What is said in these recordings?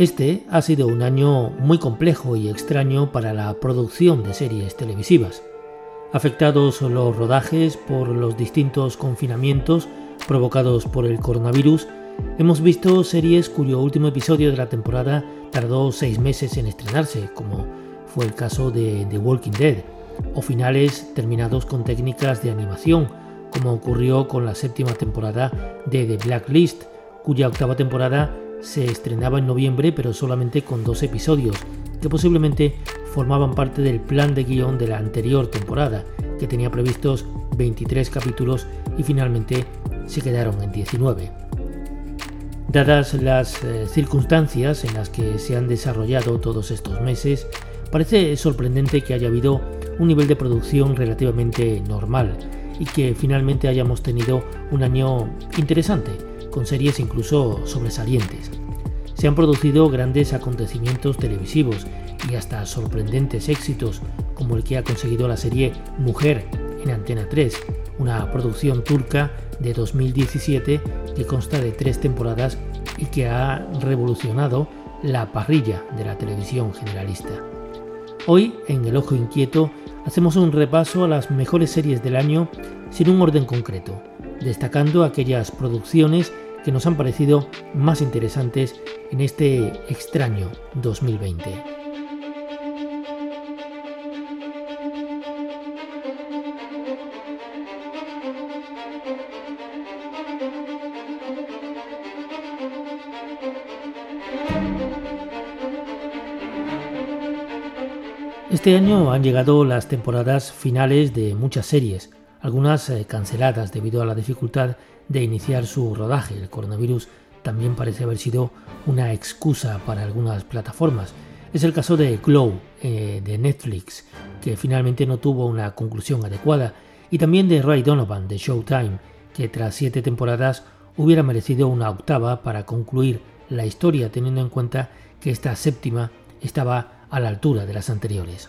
Este ha sido un año muy complejo y extraño para la producción de series televisivas. Afectados los rodajes por los distintos confinamientos provocados por el coronavirus, hemos visto series cuyo último episodio de la temporada tardó seis meses en estrenarse, como fue el caso de The Walking Dead, o finales terminados con técnicas de animación, como ocurrió con la séptima temporada de The Blacklist, cuya octava temporada se estrenaba en noviembre pero solamente con dos episodios, que posiblemente formaban parte del plan de guion de la anterior temporada, que tenía previstos 23 capítulos y finalmente se quedaron en 19. Dadas las eh, circunstancias en las que se han desarrollado todos estos meses, parece sorprendente que haya habido un nivel de producción relativamente normal y que finalmente hayamos tenido un año interesante, con series incluso sobresalientes. Se han producido grandes acontecimientos televisivos y hasta sorprendentes éxitos, como el que ha conseguido la serie Mujer en Antena 3, una producción turca de 2017 que consta de tres temporadas y que ha revolucionado la parrilla de la televisión generalista. Hoy, en El Ojo Inquieto, hacemos un repaso a las mejores series del año sin un orden concreto, destacando aquellas producciones que nos han parecido más interesantes en este extraño 2020. Este año han llegado las temporadas finales de muchas series, algunas eh, canceladas debido a la dificultad de iniciar su rodaje. El coronavirus también parece haber sido una excusa para algunas plataformas. Es el caso de Glow eh, de Netflix, que finalmente no tuvo una conclusión adecuada, y también de Ray Donovan de Showtime, que tras siete temporadas hubiera merecido una octava para concluir la historia teniendo en cuenta que esta séptima estaba a la altura de las anteriores.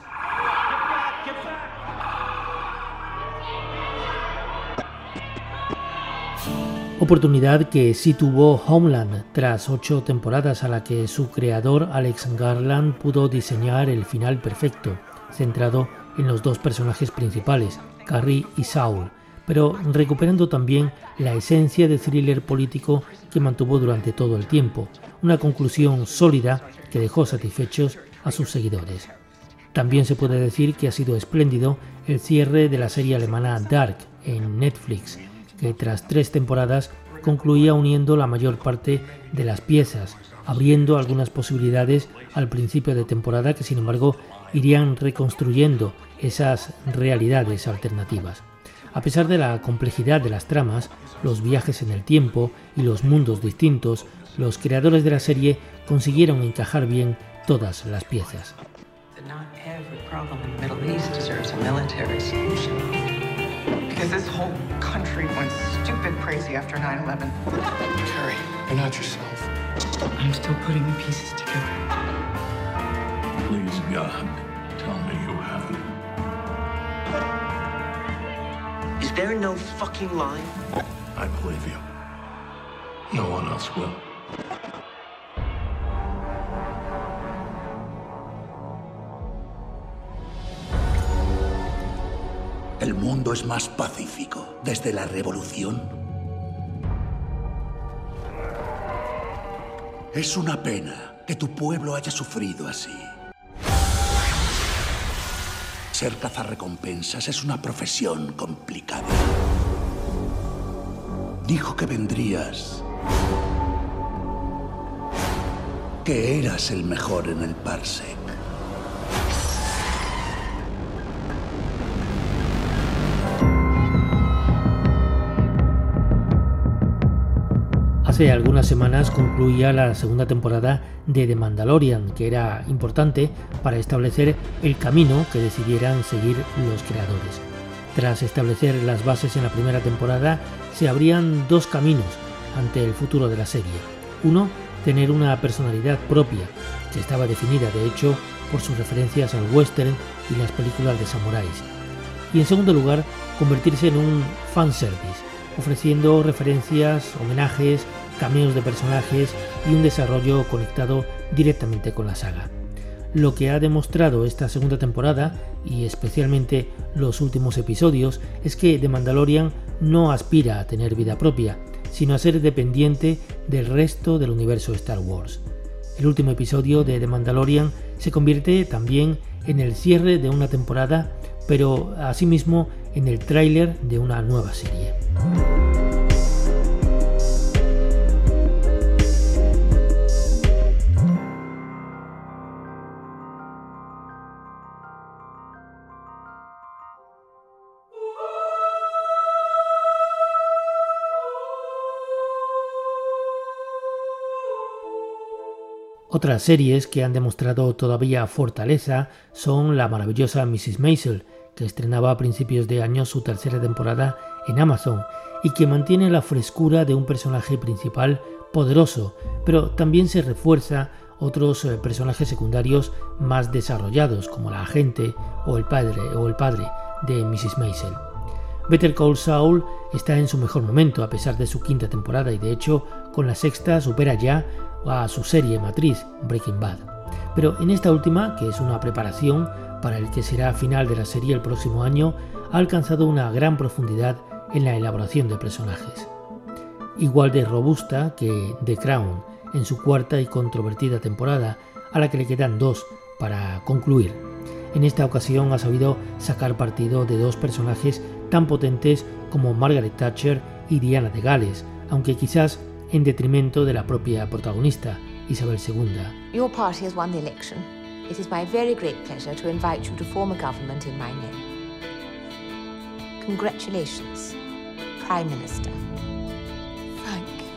Oportunidad que sí tuvo Homeland tras ocho temporadas a la que su creador Alex Garland pudo diseñar el final perfecto, centrado en los dos personajes principales, Carrie y Saul, pero recuperando también la esencia de thriller político que mantuvo durante todo el tiempo, una conclusión sólida que dejó satisfechos a sus seguidores. También se puede decir que ha sido espléndido el cierre de la serie alemana Dark en Netflix, que tras tres temporadas concluía uniendo la mayor parte de las piezas, abriendo algunas posibilidades al principio de temporada que sin embargo irían reconstruyendo esas realidades alternativas. A pesar de la complejidad de las tramas, los viajes en el tiempo y los mundos distintos, los creadores de la serie consiguieron encajar bien todas las piezas. Because this whole country went stupid crazy after 9-11. Carrie, you're not yourself. I'm still putting the pieces together. Please, God, tell me you haven't. Is there no fucking line? I believe you. No one else will. El mundo es más pacífico desde la revolución. Es una pena que tu pueblo haya sufrido así. Ser cazarrecompensas es una profesión complicada. Dijo que vendrías. Que eras el mejor en el Parsec. Hace algunas semanas concluía la segunda temporada de The Mandalorian, que era importante para establecer el camino que decidieran seguir los creadores. Tras establecer las bases en la primera temporada, se abrían dos caminos ante el futuro de la serie. Uno, tener una personalidad propia, que estaba definida de hecho por sus referencias al western y las películas de samuráis. Y en segundo lugar, convertirse en un fanservice, ofreciendo referencias, homenajes, cameos de personajes y un desarrollo conectado directamente con la saga. Lo que ha demostrado esta segunda temporada, y especialmente los últimos episodios, es que The Mandalorian no aspira a tener vida propia, sino a ser dependiente del resto del universo Star Wars. El último episodio de The Mandalorian se convierte también en el cierre de una temporada, pero asimismo en el tráiler de una nueva serie. Otras series que han demostrado todavía fortaleza son la maravillosa Mrs. Maisel, que estrenaba a principios de año su tercera temporada en Amazon y que mantiene la frescura de un personaje principal poderoso, pero también se refuerza otros eh, personajes secundarios más desarrollados, como la agente o el padre o el padre de Mrs. Maisel. Better Call Saul está en su mejor momento a pesar de su quinta temporada y de hecho con la sexta supera ya a su serie matriz Breaking Bad. Pero en esta última, que es una preparación para el que será final de la serie el próximo año, ha alcanzado una gran profundidad en la elaboración de personajes. Igual de robusta que The Crown en su cuarta y controvertida temporada, a la que le quedan dos para concluir. En esta ocasión ha sabido sacar partido de dos personajes tan potentes como Margaret Thatcher y Diana de Gales, aunque quizás en detrimento de la propia protagonista, Isabel II. Your party has won the election. It is my very great pleasure to invite you to form a government in my name. Congratulations, Prime Minister. Thank you.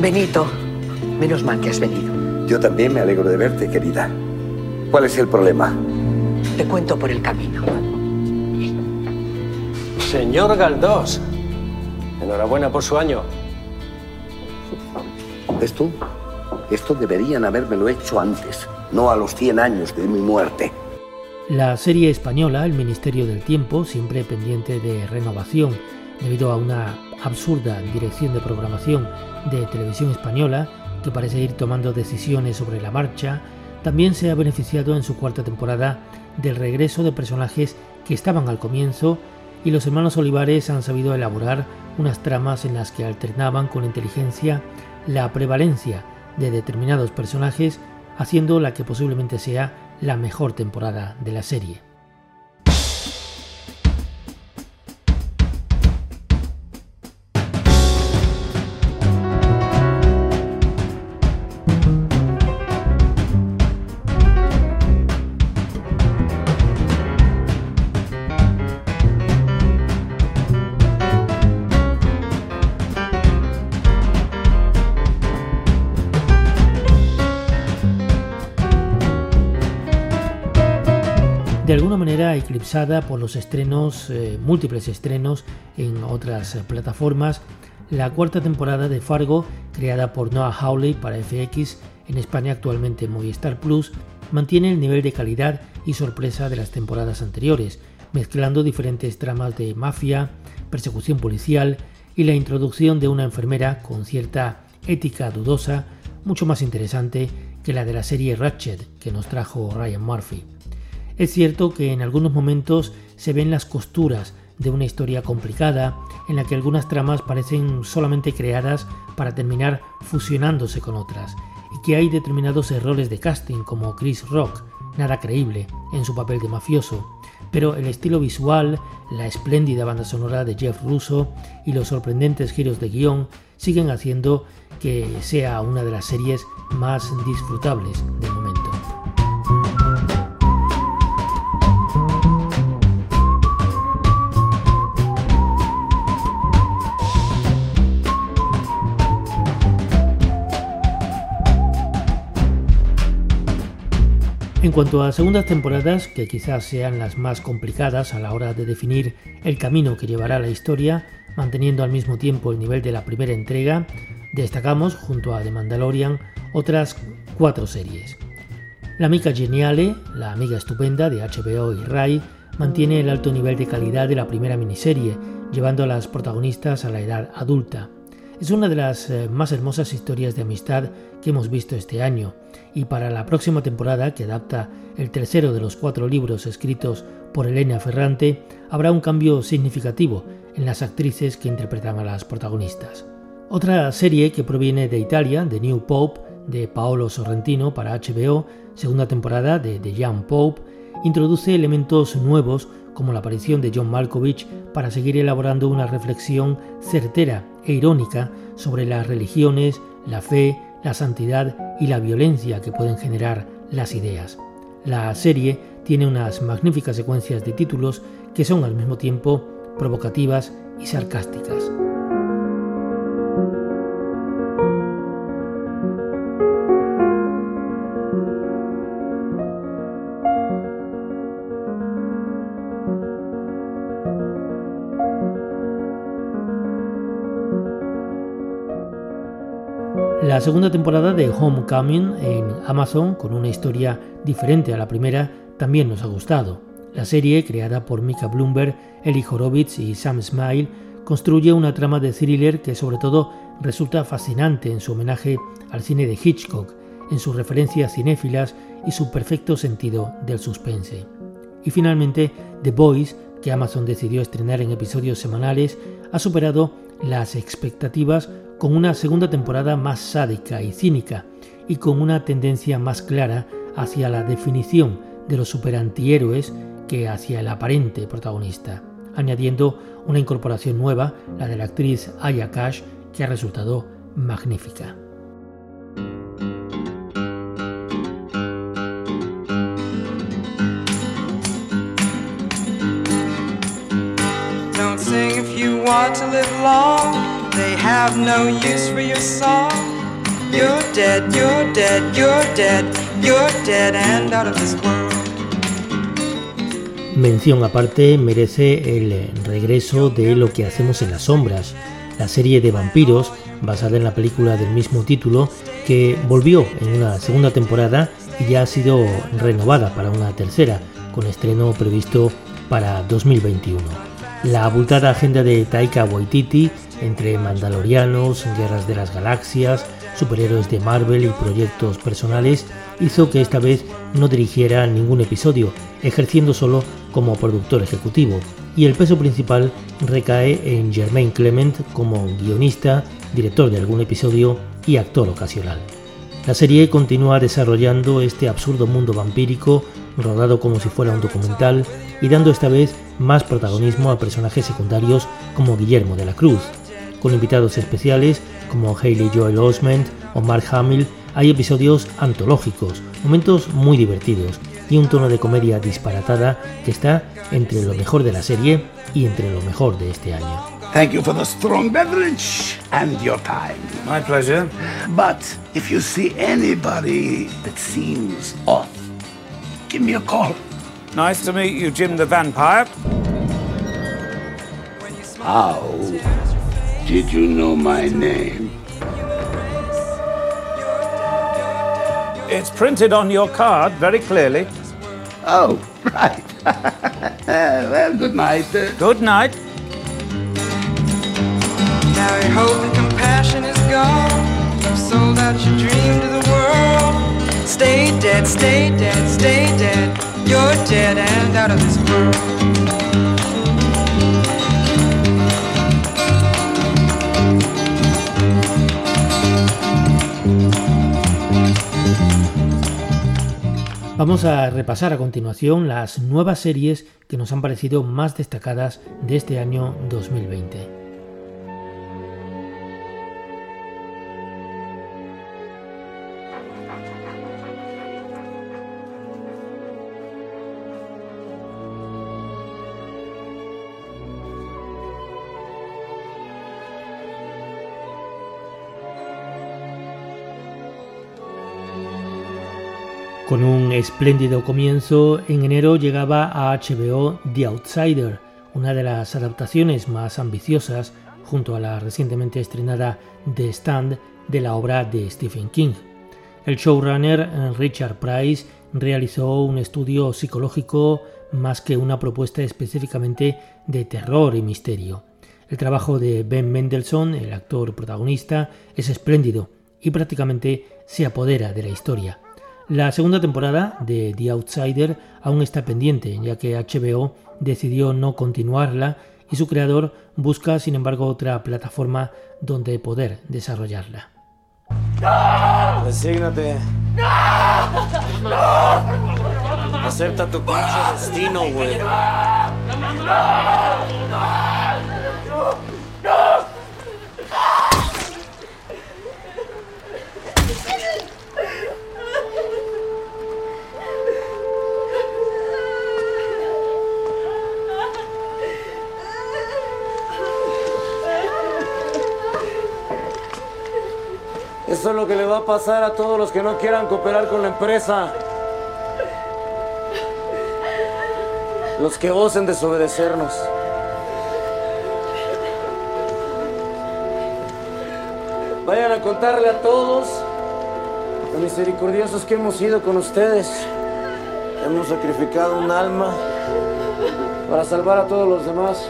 Benito, menos mal que has venido. Yo también me alegro de verte, querida. ¿Cuál es el problema? Te cuento por el camino. Señor Galdós, Enhorabuena por su año. ¿Ves tú? Esto deberían habérmelo hecho antes, no a los 100 años de mi muerte. La serie española, El Ministerio del Tiempo, siempre pendiente de renovación debido a una absurda dirección de programación de televisión española que parece ir tomando decisiones sobre la marcha, también se ha beneficiado en su cuarta temporada del regreso de personajes que estaban al comienzo y los hermanos Olivares han sabido elaborar unas tramas en las que alternaban con inteligencia la prevalencia de determinados personajes, haciendo la que posiblemente sea la mejor temporada de la serie. Eclipsada por los estrenos, eh, múltiples estrenos en otras plataformas. La cuarta temporada de Fargo, creada por Noah Hawley para FX, en España actualmente Movistar Plus, mantiene el nivel de calidad y sorpresa de las temporadas anteriores, mezclando diferentes tramas de mafia, persecución policial y la introducción de una enfermera con cierta ética dudosa, mucho más interesante que la de la serie Ratchet que nos trajo Ryan Murphy. Es cierto que en algunos momentos se ven las costuras de una historia complicada en la que algunas tramas parecen solamente creadas para terminar fusionándose con otras y que hay determinados errores de casting como Chris Rock, nada creíble en su papel de mafioso, pero el estilo visual, la espléndida banda sonora de Jeff Russo y los sorprendentes giros de guion siguen haciendo que sea una de las series más disfrutables del En cuanto a segundas temporadas, que quizás sean las más complicadas a la hora de definir el camino que llevará la historia, manteniendo al mismo tiempo el nivel de la primera entrega, destacamos, junto a The Mandalorian, otras cuatro series. La amiga Geniale, la amiga estupenda de HBO y Rai, mantiene el alto nivel de calidad de la primera miniserie, llevando a las protagonistas a la edad adulta. Es una de las eh, más hermosas historias de amistad que hemos visto este año, y para la próxima temporada, que adapta el tercero de los cuatro libros escritos por Elena Ferrante, habrá un cambio significativo en las actrices que interpretan a las protagonistas. Otra serie que proviene de Italia, The New Pope, de Paolo Sorrentino para HBO, segunda temporada de The Young Pope, introduce elementos nuevos como la aparición de John Malkovich para seguir elaborando una reflexión certera e irónica sobre las religiones, la fe, la santidad y la violencia que pueden generar las ideas. La serie tiene unas magníficas secuencias de títulos que son al mismo tiempo provocativas y sarcásticas. La segunda temporada de Homecoming en Amazon, con una historia diferente a la primera, también nos ha gustado. La serie, creada por Mika Bloomberg, Eli Horowitz y Sam Smile, construye una trama de thriller que sobre todo resulta fascinante en su homenaje al cine de Hitchcock, en sus referencias cinéfilas y su perfecto sentido del suspense. Y finalmente, The Boys, que Amazon decidió estrenar en episodios semanales, ha superado las expectativas con una segunda temporada más sádica y cínica y con una tendencia más clara hacia la definición de los superantihéroes que hacia el aparente protagonista, añadiendo una incorporación nueva, la de la actriz Aya Cash, que ha resultado magnífica. Mención aparte merece el regreso de Lo que hacemos en las sombras, la serie de vampiros basada en la película del mismo título que volvió en una segunda temporada y ya ha sido renovada para una tercera, con estreno previsto para 2021. La abultada agenda de Taika Waititi entre Mandalorianos, Guerras de las Galaxias, superhéroes de Marvel y proyectos personales hizo que esta vez no dirigiera ningún episodio, ejerciendo solo como productor ejecutivo, y el peso principal recae en Germain Clement como guionista, director de algún episodio y actor ocasional. La serie continúa desarrollando este absurdo mundo vampírico, rodado como si fuera un documental, y dando esta vez más protagonismo a personajes secundarios como Guillermo de la Cruz. Con invitados especiales como Hayley Joel Osment o Mark Hamill, hay episodios antológicos, momentos muy divertidos y un tono de comedia disparatada que está entre lo mejor de la serie y entre lo mejor de este año. Thank you for the strong beverage and your time. My pleasure. But if you see anybody that seems off, give me a call. Nice to meet you, Jim the Vampire. How did you know my name? It's printed on your card very clearly. Oh, right. well, good night. Uh. Good night. Now your hope and compassion is gone. You've sold out your dream to the world. Stay dead, stay dead, stay dead. You're dead and out of this world. Vamos a repasar a continuación las nuevas series que nos han parecido más destacadas de este año 2020. Con un espléndido comienzo, en enero llegaba a HBO The Outsider, una de las adaptaciones más ambiciosas, junto a la recientemente estrenada The Stand de la obra de Stephen King. El showrunner eh, Richard Price realizó un estudio psicológico más que una propuesta específicamente de terror y misterio. El trabajo de Ben Mendelssohn, el actor protagonista, es espléndido y prácticamente se apodera de la historia. La segunda temporada de The Outsider aún está pendiente, ya que HBO decidió no continuarla y su creador busca, sin embargo, otra plataforma donde poder desarrollarla. Resígnate. Acepta tu destino, güey. Eso es lo que le va a pasar a todos los que no quieran cooperar con la empresa. Los que osen desobedecernos. Vayan a contarle a todos lo misericordiosos que hemos sido con ustedes. Hemos sacrificado un alma para salvar a todos los demás.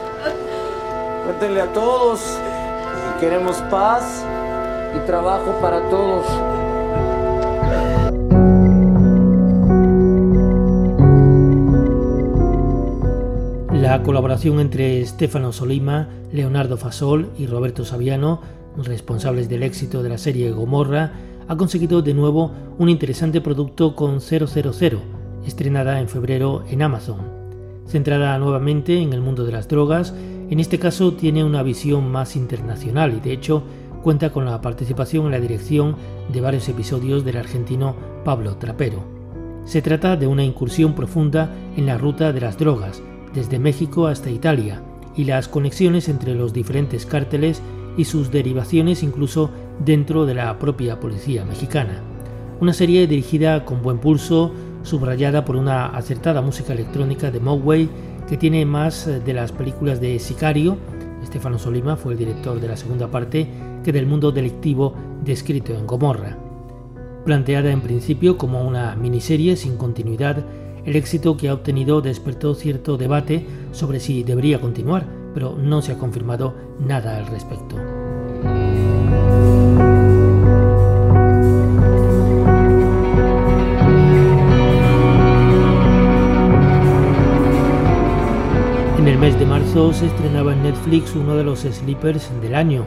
Cuéntenle a todos que queremos paz trabajo para todos. La colaboración entre Stefano Solima, Leonardo Fasol y Roberto Saviano, responsables del éxito de la serie Gomorra, ha conseguido de nuevo un interesante producto con 000, estrenada en febrero en Amazon. Centrada nuevamente en el mundo de las drogas, en este caso tiene una visión más internacional y de hecho cuenta con la participación en la dirección de varios episodios del argentino Pablo Trapero. Se trata de una incursión profunda en la ruta de las drogas, desde México hasta Italia, y las conexiones entre los diferentes cárteles y sus derivaciones incluso dentro de la propia policía mexicana. Una serie dirigida con buen pulso, subrayada por una acertada música electrónica de Mogwai que tiene más de las películas de Sicario, Estefano Solima fue el director de la segunda parte, que del mundo delictivo descrito en Gomorra. Planteada en principio como una miniserie sin continuidad, el éxito que ha obtenido despertó cierto debate sobre si debería continuar, pero no se ha confirmado nada al respecto. En el mes de marzo se estrenaba en Netflix uno de los sleepers del año,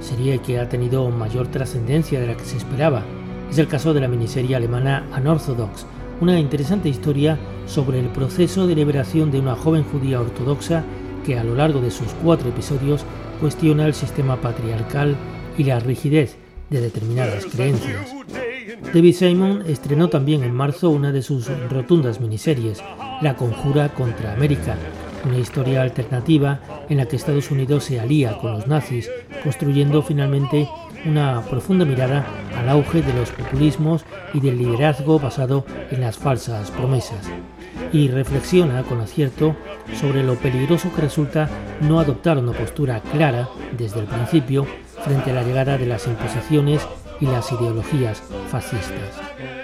serie que ha tenido mayor trascendencia de la que se esperaba. Es el caso de la miniserie alemana Unorthodox, una interesante historia sobre el proceso de liberación de una joven judía ortodoxa que a lo largo de sus cuatro episodios cuestiona el sistema patriarcal y la rigidez de determinadas creencias. David Simon estrenó también en marzo una de sus rotundas miniseries, La Conjura contra América, una historia alternativa en la que Estados Unidos se alía con los nazis, construyendo finalmente una profunda mirada al auge de los populismos y del liderazgo basado en las falsas promesas. Y reflexiona con acierto sobre lo peligroso que resulta no adoptar una postura clara desde el principio frente a la llegada de las imposiciones y las ideologías fascistas.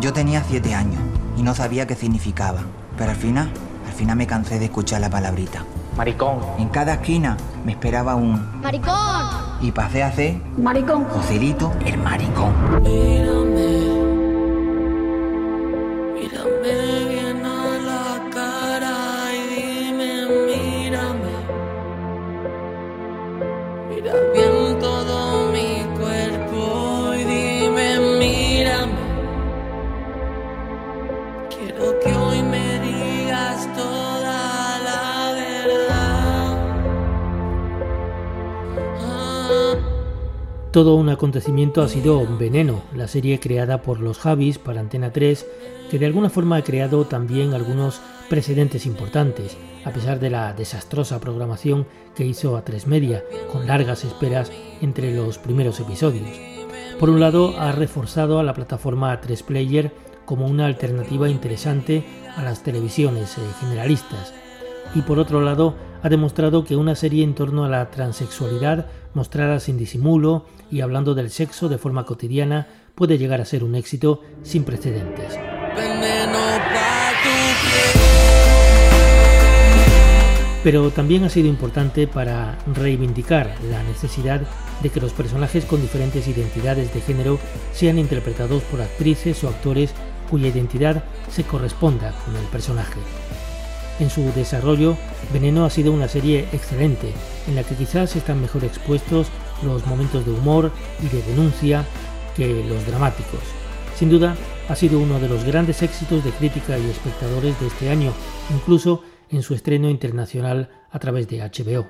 Yo tenía siete años y no sabía qué significaba, pero al final, al final me cansé de escuchar la palabrita. Maricón. En cada esquina me esperaba un ¡Maricón! y pasé a ser ¡Maricón! Joselito el maricón. Mírame, mírame bien a la cara y dime, mírame. Mira bien Todo un acontecimiento ha sido Veneno, la serie creada por los Javis para Antena 3, que de alguna forma ha creado también algunos precedentes importantes, a pesar de la desastrosa programación que hizo a tres media, con largas esperas entre los primeros episodios. Por un lado, ha reforzado a la plataforma 3 Player como una alternativa interesante a las televisiones eh, generalistas, y por otro lado, ha demostrado que una serie en torno a la transexualidad, mostrada sin disimulo y hablando del sexo de forma cotidiana, puede llegar a ser un éxito sin precedentes. Pero también ha sido importante para reivindicar la necesidad de que los personajes con diferentes identidades de género sean interpretados por actrices o actores cuya identidad se corresponda con el personaje. En su desarrollo, Veneno ha sido una serie excelente, en la que quizás están mejor expuestos los momentos de humor y de denuncia que los dramáticos. Sin duda, ha sido uno de los grandes éxitos de crítica y espectadores de este año, incluso en su estreno internacional a través de HBO.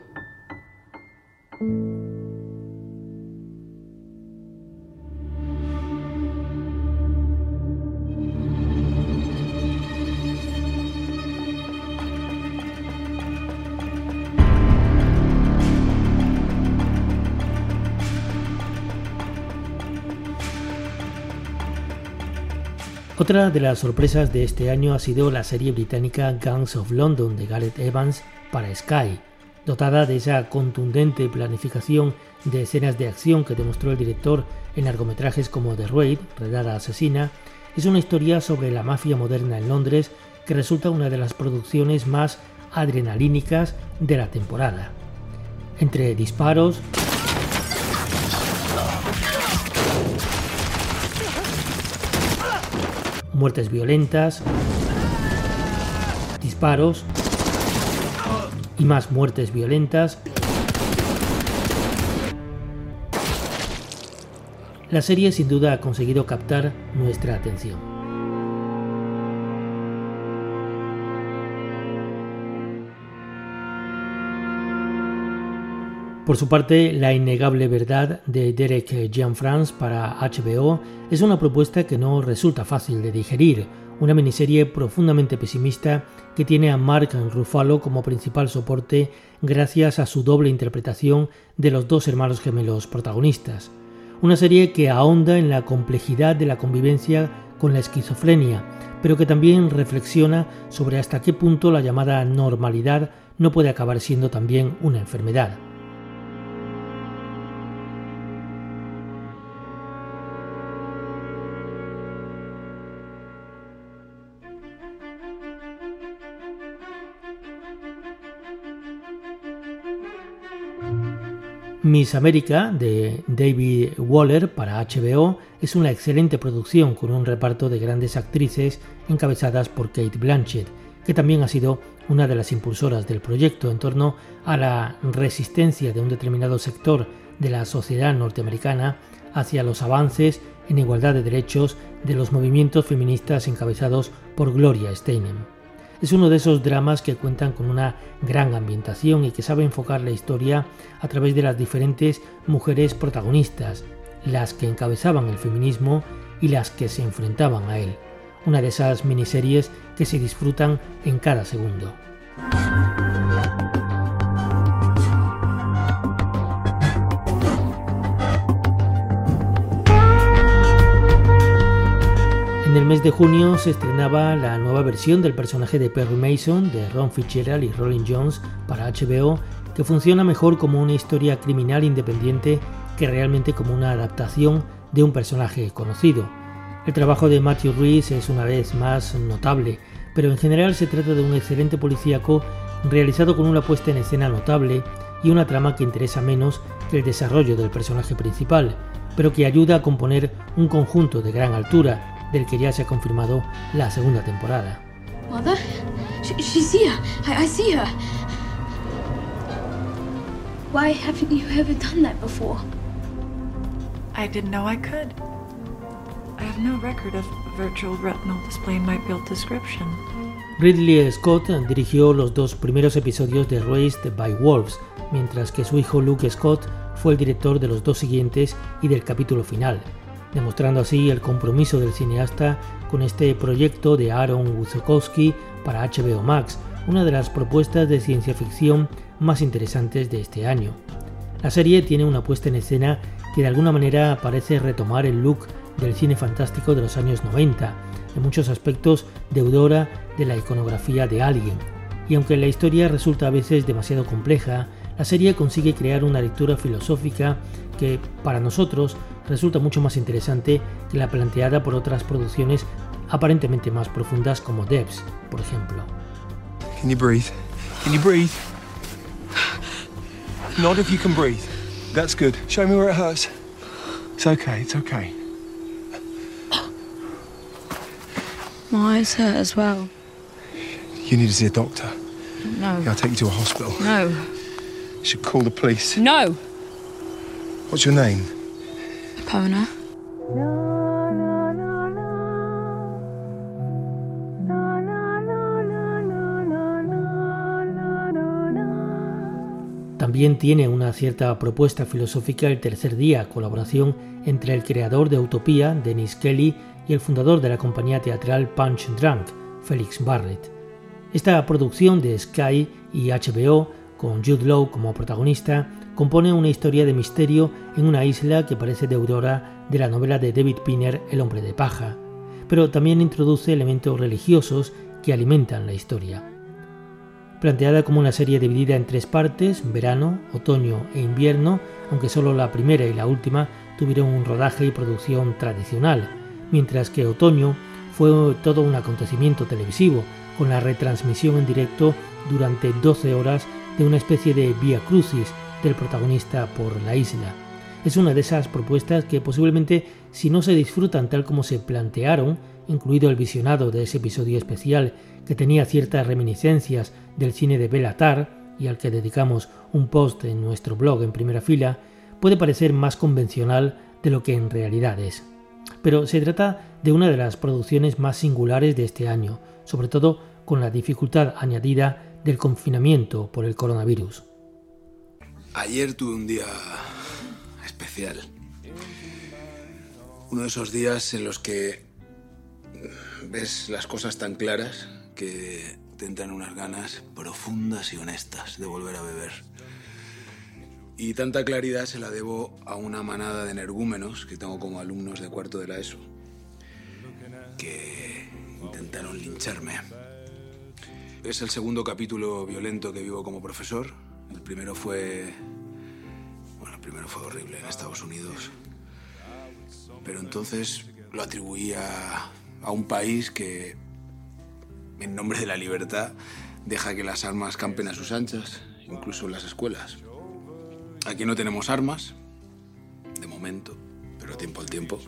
Otra de las sorpresas de este año ha sido la serie británica Gangs of London de Gareth Evans para Sky. Dotada de esa contundente planificación de escenas de acción que demostró el director en largometrajes como The Raid, Redada Asesina, es una historia sobre la mafia moderna en Londres que resulta una de las producciones más adrenalínicas de la temporada. Entre disparos, muertes violentas, disparos y más muertes violentas. La serie sin duda ha conseguido captar nuestra atención. Por su parte, La innegable verdad de Derek Jean-France para HBO es una propuesta que no resulta fácil de digerir, una miniserie profundamente pesimista que tiene a Mark Ruffalo como principal soporte gracias a su doble interpretación de los dos hermanos gemelos protagonistas. Una serie que ahonda en la complejidad de la convivencia con la esquizofrenia, pero que también reflexiona sobre hasta qué punto la llamada normalidad no puede acabar siendo también una enfermedad. Miss America de David Waller para HBO es una excelente producción con un reparto de grandes actrices encabezadas por Kate Blanchett, que también ha sido una de las impulsoras del proyecto en torno a la resistencia de un determinado sector de la sociedad norteamericana hacia los avances en igualdad de derechos de los movimientos feministas encabezados por Gloria Steinem. Es uno de esos dramas que cuentan con una gran ambientación y que sabe enfocar la historia a través de las diferentes mujeres protagonistas, las que encabezaban el feminismo y las que se enfrentaban a él. Una de esas miniseries que se disfrutan en cada segundo. Mes de junio se estrenaba la nueva versión del personaje de Perry Mason de Ron Fitzgerald y Rolling Jones para HBO, que funciona mejor como una historia criminal independiente que realmente como una adaptación de un personaje conocido. El trabajo de Matthew Reese es una vez más notable, pero en general se trata de un excelente policíaco realizado con una puesta en escena notable y una trama que interesa menos que el desarrollo del personaje principal, pero que ayuda a componer un conjunto de gran altura del que ya se ha confirmado la segunda temporada. Mother, she's here. I, I see her. Why haven't you ever done that before? I didn't know I could. I have no record of virtual retinal display in my build description. Ridley Scott dirigió los dos primeros episodios de Raised by Wolves, mientras que su hijo Luke Scott fue el director de los dos siguientes y del capítulo final, demostrando así el compromiso del cineasta con este proyecto de Aaron Wozokowski para HBO Max, una de las propuestas de ciencia ficción más interesantes de este año. La serie tiene una puesta en escena que de alguna manera parece retomar el look del cine fantástico de los años 90, en muchos aspectos deudora de la iconografía de Alien. Y aunque la historia resulta a veces demasiado compleja, la serie consigue crear una lectura filosófica que, para nosotros, resulta mucho más interesante que la planteada por otras producciones aparentemente más profundas como Debs, por ejemplo. Can you breathe? Can you breathe? Not if you can breathe. That's good. Show me where it hurts. It's okay, it's okay. My eyes hurt as well. You need to see a doctor. No. Yeah, I'll take you to a hospital. No. You should call the police. No. What's your name? También tiene una cierta propuesta filosófica el tercer día, colaboración entre el creador de Utopía, Dennis Kelly, y el fundador de la compañía teatral Punch Drunk, Felix Barrett. Esta producción de Sky y HBO, con Jude Law como protagonista, compone una historia de misterio en una isla que parece deudora de la novela de David Pinner El hombre de paja, pero también introduce elementos religiosos que alimentan la historia. Planteada como una serie dividida en tres partes, verano, otoño e invierno, aunque solo la primera y la última tuvieron un rodaje y producción tradicional, mientras que otoño fue todo un acontecimiento televisivo, con la retransmisión en directo durante 12 horas de una especie de vía crucis del protagonista por la isla. Es una de esas propuestas que posiblemente si no se disfrutan tal como se plantearon, incluido el visionado de ese episodio especial que tenía ciertas reminiscencias del cine de Belatar y al que dedicamos un post en nuestro blog en primera fila, puede parecer más convencional de lo que en realidad es. Pero se trata de una de las producciones más singulares de este año, sobre todo con la dificultad añadida del confinamiento por el coronavirus. Ayer tuve un día especial. Uno de esos días en los que ves las cosas tan claras que te entran unas ganas profundas y honestas de volver a beber. Y tanta claridad se la debo a una manada de energúmenos que tengo como alumnos de cuarto de la ESO, que intentaron lincharme. Es el segundo capítulo violento que vivo como profesor. El primero fue... Bueno, el primero fue horrible en Estados Unidos. Pero entonces lo atribuía a un país que, en nombre de la libertad, deja que las armas campen a sus anchas, incluso en las escuelas. Aquí no tenemos armas, de momento, pero tiempo al tiempo.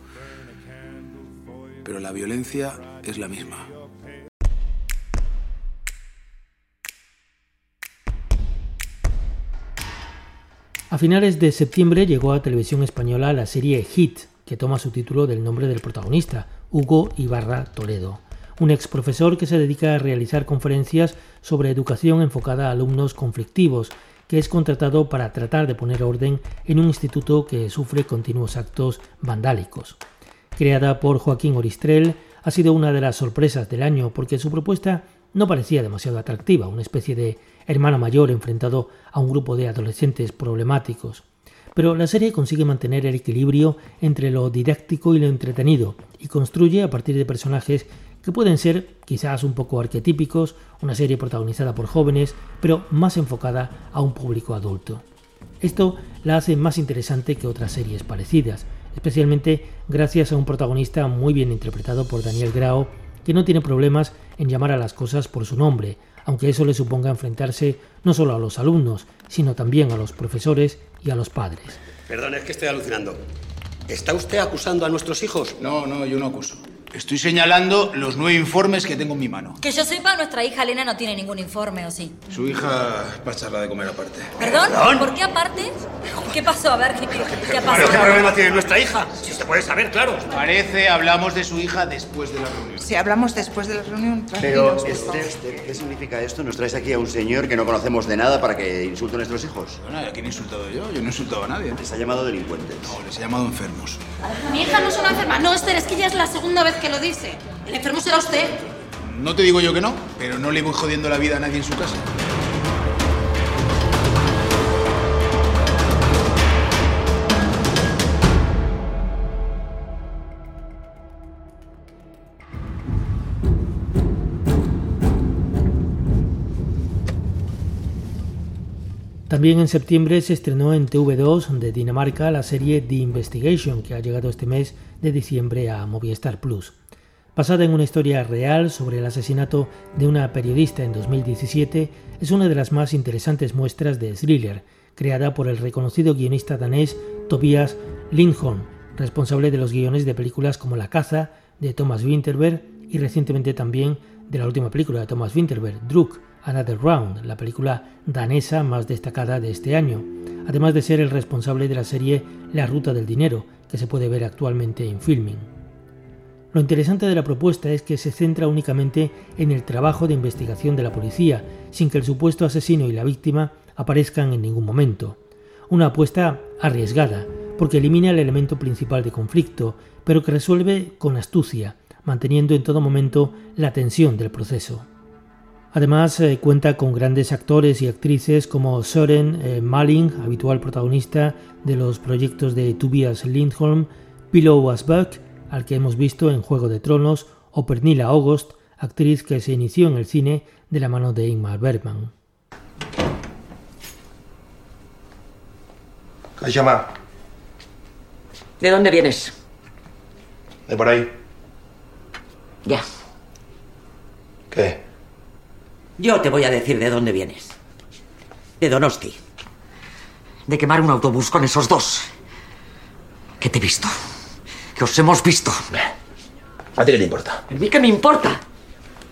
Pero la violencia es la misma. A finales de septiembre llegó a televisión española la serie Hit, que toma su título del nombre del protagonista, Hugo Ibarra Toledo, un ex profesor que se dedica a realizar conferencias sobre educación enfocada a alumnos conflictivos, que es contratado para tratar de poner orden en un instituto que sufre continuos actos vandálicos. Creada por Joaquín Oristrel, ha sido una de las sorpresas del año porque su propuesta no parecía demasiado atractiva, una especie de hermano mayor enfrentado a un grupo de adolescentes problemáticos. Pero la serie consigue mantener el equilibrio entre lo didáctico y lo entretenido y construye a partir de personajes que pueden ser quizás un poco arquetípicos, una serie protagonizada por jóvenes, pero más enfocada a un público adulto. Esto la hace más interesante que otras series parecidas, especialmente gracias a un protagonista muy bien interpretado por Daniel Grao, que no tiene problemas en llamar a las cosas por su nombre, aunque eso le suponga enfrentarse no solo a los alumnos, sino también a los profesores y a los padres. Perdón, es que estoy alucinando. ¿Está usted acusando a nuestros hijos? No, no, yo no acuso. Estoy señalando los nueve informes que tengo en mi mano. Que yo sepa, nuestra hija Elena no tiene ningún informe, ¿o sí? Su hija va a echarla de comer aparte. ¿Perdón? ¿Por qué aparte? ¿Qué pasó? A ver, ¿qué, qué, qué ha ¿Pero pasado? qué problema tiene nuestra hija? Si se puede saber, claro. Parece, hablamos de su hija después de la reunión. Si hablamos después de la reunión, Pero, favor. este, ¿qué significa esto? ¿Nos traes aquí a un señor que no conocemos de nada para que insulte a nuestros hijos? Bueno, ¿a quién he insultado yo? Yo no he insultado a nadie. Les ha llamado delincuentes. No, les he llamado enfermos. Mi hija no es una enferma. No, Esther, es que ya es la segunda vez que lo dice. El enfermo será usted. No te digo yo que no, pero no le voy jodiendo la vida a nadie en su casa. También en septiembre se estrenó en TV2 de Dinamarca la serie The Investigation, que ha llegado este mes de diciembre a Movistar Plus. Basada en una historia real sobre el asesinato de una periodista en 2017, es una de las más interesantes muestras de thriller, creada por el reconocido guionista danés Tobias Lindholm, responsable de los guiones de películas como La caza, de Thomas Winterberg, y recientemente también de la última película de Thomas Winterberg, Druk, Another Round, la película danesa más destacada de este año, además de ser el responsable de la serie La Ruta del Dinero, que se puede ver actualmente en filming. Lo interesante de la propuesta es que se centra únicamente en el trabajo de investigación de la policía, sin que el supuesto asesino y la víctima aparezcan en ningún momento. Una apuesta arriesgada, porque elimina el elemento principal de conflicto, pero que resuelve con astucia, manteniendo en todo momento la tensión del proceso. Además, eh, cuenta con grandes actores y actrices como Soren eh, Malling, habitual protagonista de los proyectos de Tobias Lindholm, Pillow Asbuck, al que hemos visto en Juego de Tronos, o Pernilla August, actriz que se inició en el cine de la mano de Ingmar Bergman. ¿De dónde vienes? De por ahí. Ya. ¿Qué? Yo te voy a decir de dónde vienes. De Donosti. De quemar un autobús con esos dos. Que te he visto. Que os hemos visto. ¿A ti qué te importa? ¿A mí qué me importa?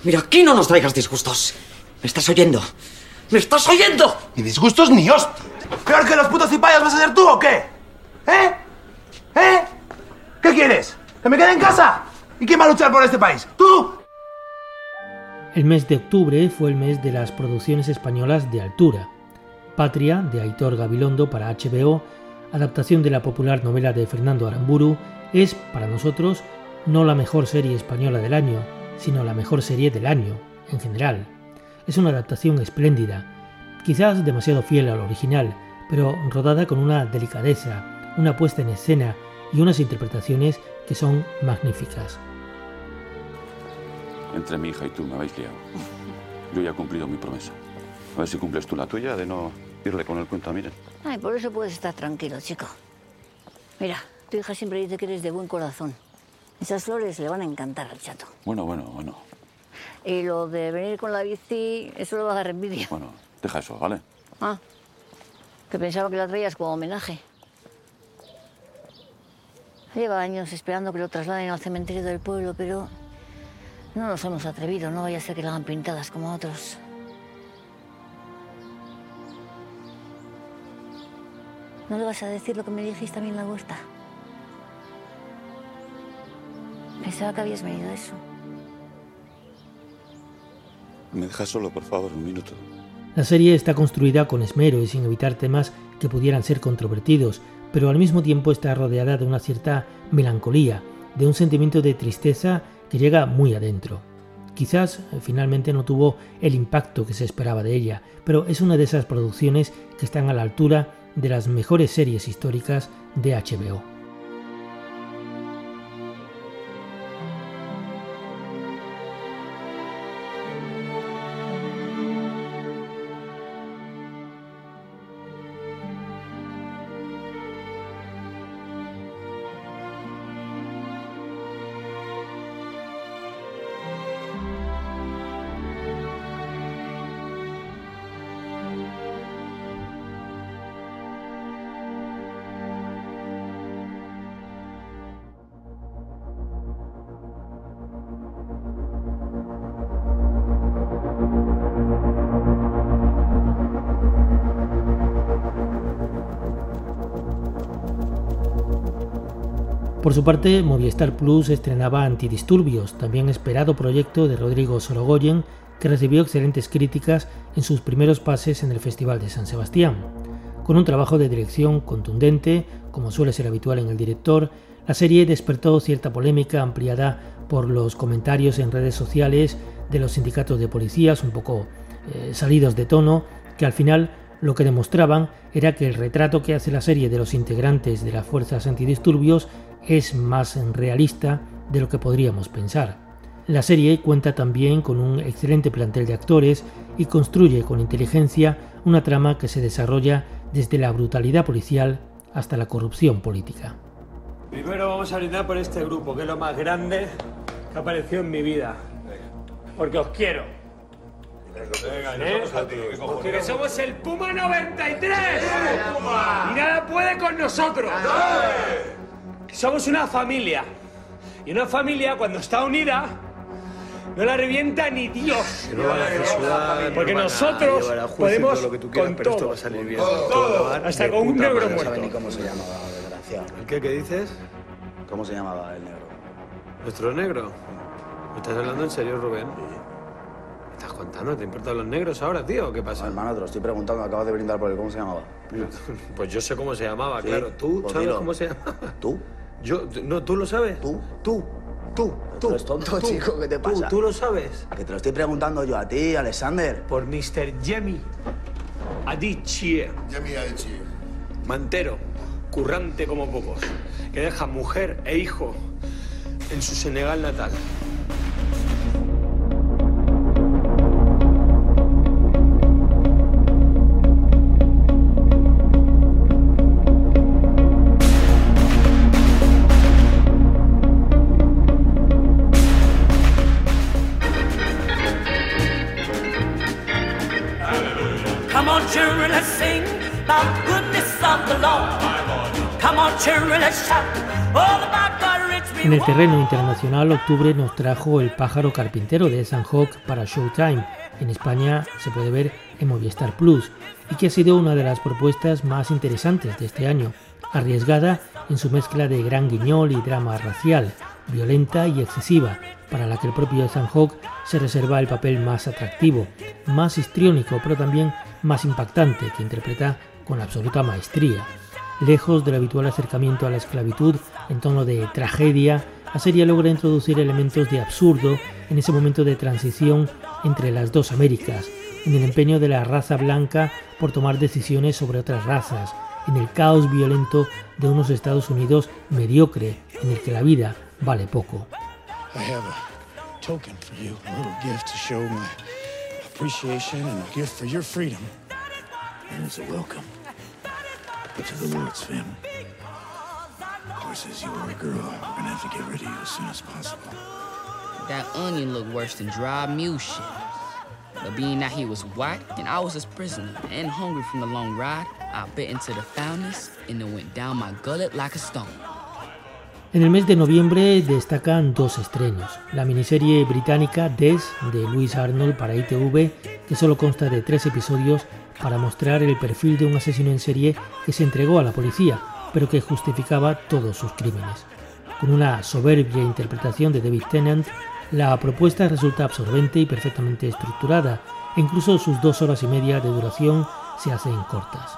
Mira, aquí no nos traigas disgustos. ¿Me estás oyendo? ¿Me estás oyendo? Ni disgustos ni hostia. ¿Peor que los putos cipayas vas a ser tú o qué? ¿Eh? ¿Eh? ¿Qué quieres? ¿Que me quede en casa? ¿Y quién va a luchar por este país? ¿Tú? El mes de octubre fue el mes de las producciones españolas de altura. Patria, de Aitor Gabilondo para HBO, adaptación de la popular novela de Fernando Aramburu, es, para nosotros, no la mejor serie española del año, sino la mejor serie del año, en general. Es una adaptación espléndida, quizás demasiado fiel al original, pero rodada con una delicadeza, una puesta en escena y unas interpretaciones que son magníficas. Entre mi hija y tú me habéis liado. Yo ya he cumplido mi promesa. A ver si cumples tú la tuya de no irle con el cuento a Miren. Ay, por eso puedes estar tranquilo, chico. Mira, tu hija siempre dice que eres de buen corazón. Esas flores le van a encantar al chato. Bueno, bueno, bueno. Y lo de venir con la bici, eso le va a dar envidia. Bueno, deja eso, ¿vale? Ah, que pensaba que la traías como homenaje. Lleva años esperando que lo trasladen al cementerio del pueblo, pero no nos hemos atrevido. No vaya a ser que la hagan pintadas como otros. ¿No le vas a decir lo que me dijiste a mí en la huerta? Pensaba que habías venido a eso. ¿Me dejas solo, por favor, un minuto? La serie está construida con esmero y sin evitar temas que pudieran ser controvertidos, pero al mismo tiempo está rodeada de una cierta melancolía, de un sentimiento de tristeza que llega muy adentro. Quizás eh, finalmente no tuvo el impacto que se esperaba de ella, pero es una de esas producciones que están a la altura de las mejores series históricas de HBO. Por su parte, Movistar Plus estrenaba Antidisturbios, también esperado proyecto de Rodrigo Sorogoyen, que recibió excelentes críticas en sus primeros pases en el Festival de San Sebastián. Con un trabajo de dirección contundente, como suele ser habitual en el director, la serie despertó cierta polémica ampliada por los comentarios en redes sociales de los sindicatos de policías, un poco eh, salidos de tono, que al final lo que demostraban era que el retrato que hace la serie de los integrantes de las fuerzas antidisturbios es más realista de lo que podríamos pensar. La serie cuenta también con un excelente plantel de actores y construye con inteligencia una trama que se desarrolla desde la brutalidad policial hasta la corrupción política. Primero vamos a brindar por este grupo, que es lo más grande que apareció en mi vida. Porque os quiero. ¿Eh? Porque somos el Puma 93. Y nada puede con nosotros. Somos una familia. Y una familia cuando está unida no la revienta ni Dios. Porque nosotros podemos con todo. Hasta con un negro muerto. cómo se llamaba, desgraciado. ¿El qué, qué dices? ¿Cómo se llamaba el negro? ¿Nuestro negro? ¿Me estás hablando en serio, Rubén? ¿Me estás contando? ¿Te importan los negros ahora, tío? ¿Qué pasa? hermano, te lo estoy preguntando. Acabas de brindar por él. ¿Cómo se llamaba? Pues yo sé cómo se llamaba, Sí, claro. ¿Tú pues sabes dilo. cómo se llamaba? ¿Tú? Yo, no, ¿tú lo sabes? ¿Tú? Tú, tú, tú. ¿Tú eres tonto, tú, chico? ¿Qué te tú, pasa? ¿Tú lo sabes? Que te lo estoy preguntando yo a ti, Alexander. Por Mr. Jemmy Adichie. Jimmy Adichie. Mantero, currante como pocos, que deja mujer e hijo en su Senegal natal. En el terreno internacional, octubre nos trajo El pájaro carpintero de Ethan Hawke para Showtime. En España se puede ver en Movistar Plus y que ha sido una de las propuestas más interesantes de este año, arriesgada en su mezcla de gran guiñol y drama racial, violenta y excesiva, para la que el propio Ethan Hawke se reserva el papel más atractivo, más histriónico, pero también más impactante, que interpreta con absoluta maestría. Lejos del habitual acercamiento a la esclavitud en tono de tragedia, la serie logra introducir elementos de absurdo en ese momento de transición entre las dos Américas, en el empeño de la raza blanca por tomar decisiones sobre otras razas, en el caos violento de unos Estados Unidos mediocre, en el que la vida vale poco. I to the Lord's family. Of course, as you are a girl, we're gonna have to get rid of you as soon as possible. That onion looked worse than dry mule shit. But being that he was white and I was his prisoner and hungry from the long ride, I bit into the foulness and it went down my gullet like a stone. En el mes de noviembre destacan dos estrenos. La miniserie británica Des de Louis Arnold para ITV, que solo consta de tres episodios para mostrar el perfil de un asesino en serie que se entregó a la policía, pero que justificaba todos sus crímenes. Con una soberbia interpretación de David Tennant, la propuesta resulta absorbente y perfectamente estructurada, e incluso sus dos horas y media de duración se hacen cortas.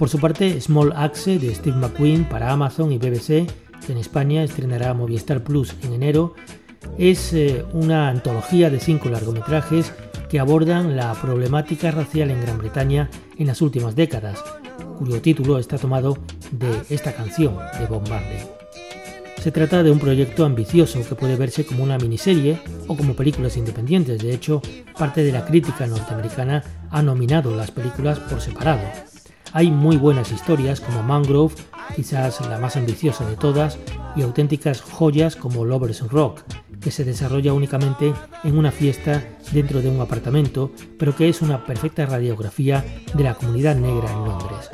Por su parte, Small Axe de Steve McQueen para Amazon y BBC, que en España estrenará Movistar Plus en enero, es eh, una antología de cinco largometrajes que abordan la problemática racial en Gran Bretaña en las últimas décadas, cuyo título está tomado de esta canción de Bob Marley. Se trata de un proyecto ambicioso que puede verse como una miniserie o como películas independientes. De hecho, parte de la crítica norteamericana ha nominado las películas por separado. Hay muy buenas historias como Mangrove, quizás la más ambiciosa de todas, y auténticas joyas como Lovers Rock, que se desarrolla únicamente en una fiesta dentro de un apartamento, pero que es una perfecta radiografía de la comunidad negra en Londres.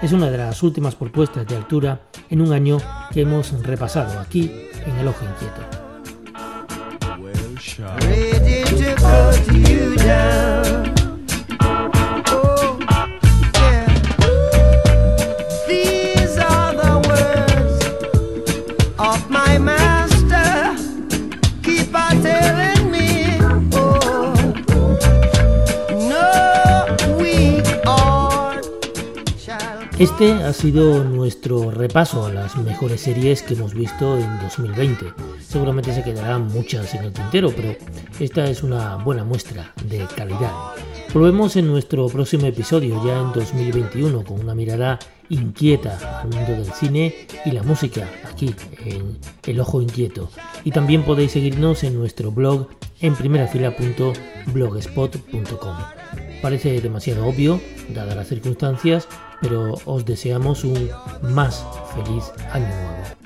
Es una de las últimas propuestas de altura en un año que hemos repasado aquí en El Ojo Inquieto. Este ha sido nuestro repaso a las mejores series que hemos visto en 2020. Seguramente se quedarán muchas en el tintero, pero esta es una buena muestra de calidad. Volvemos en nuestro próximo episodio, ya en 2021, con una mirada inquieta al mundo del cine y la música, aquí en El Ojo Inquieto. Y también podéis seguirnos en nuestro blog en primerafila.blogspot.com. Parece demasiado obvio, dadas las circunstancias, pero os deseamos un más feliz año nuevo.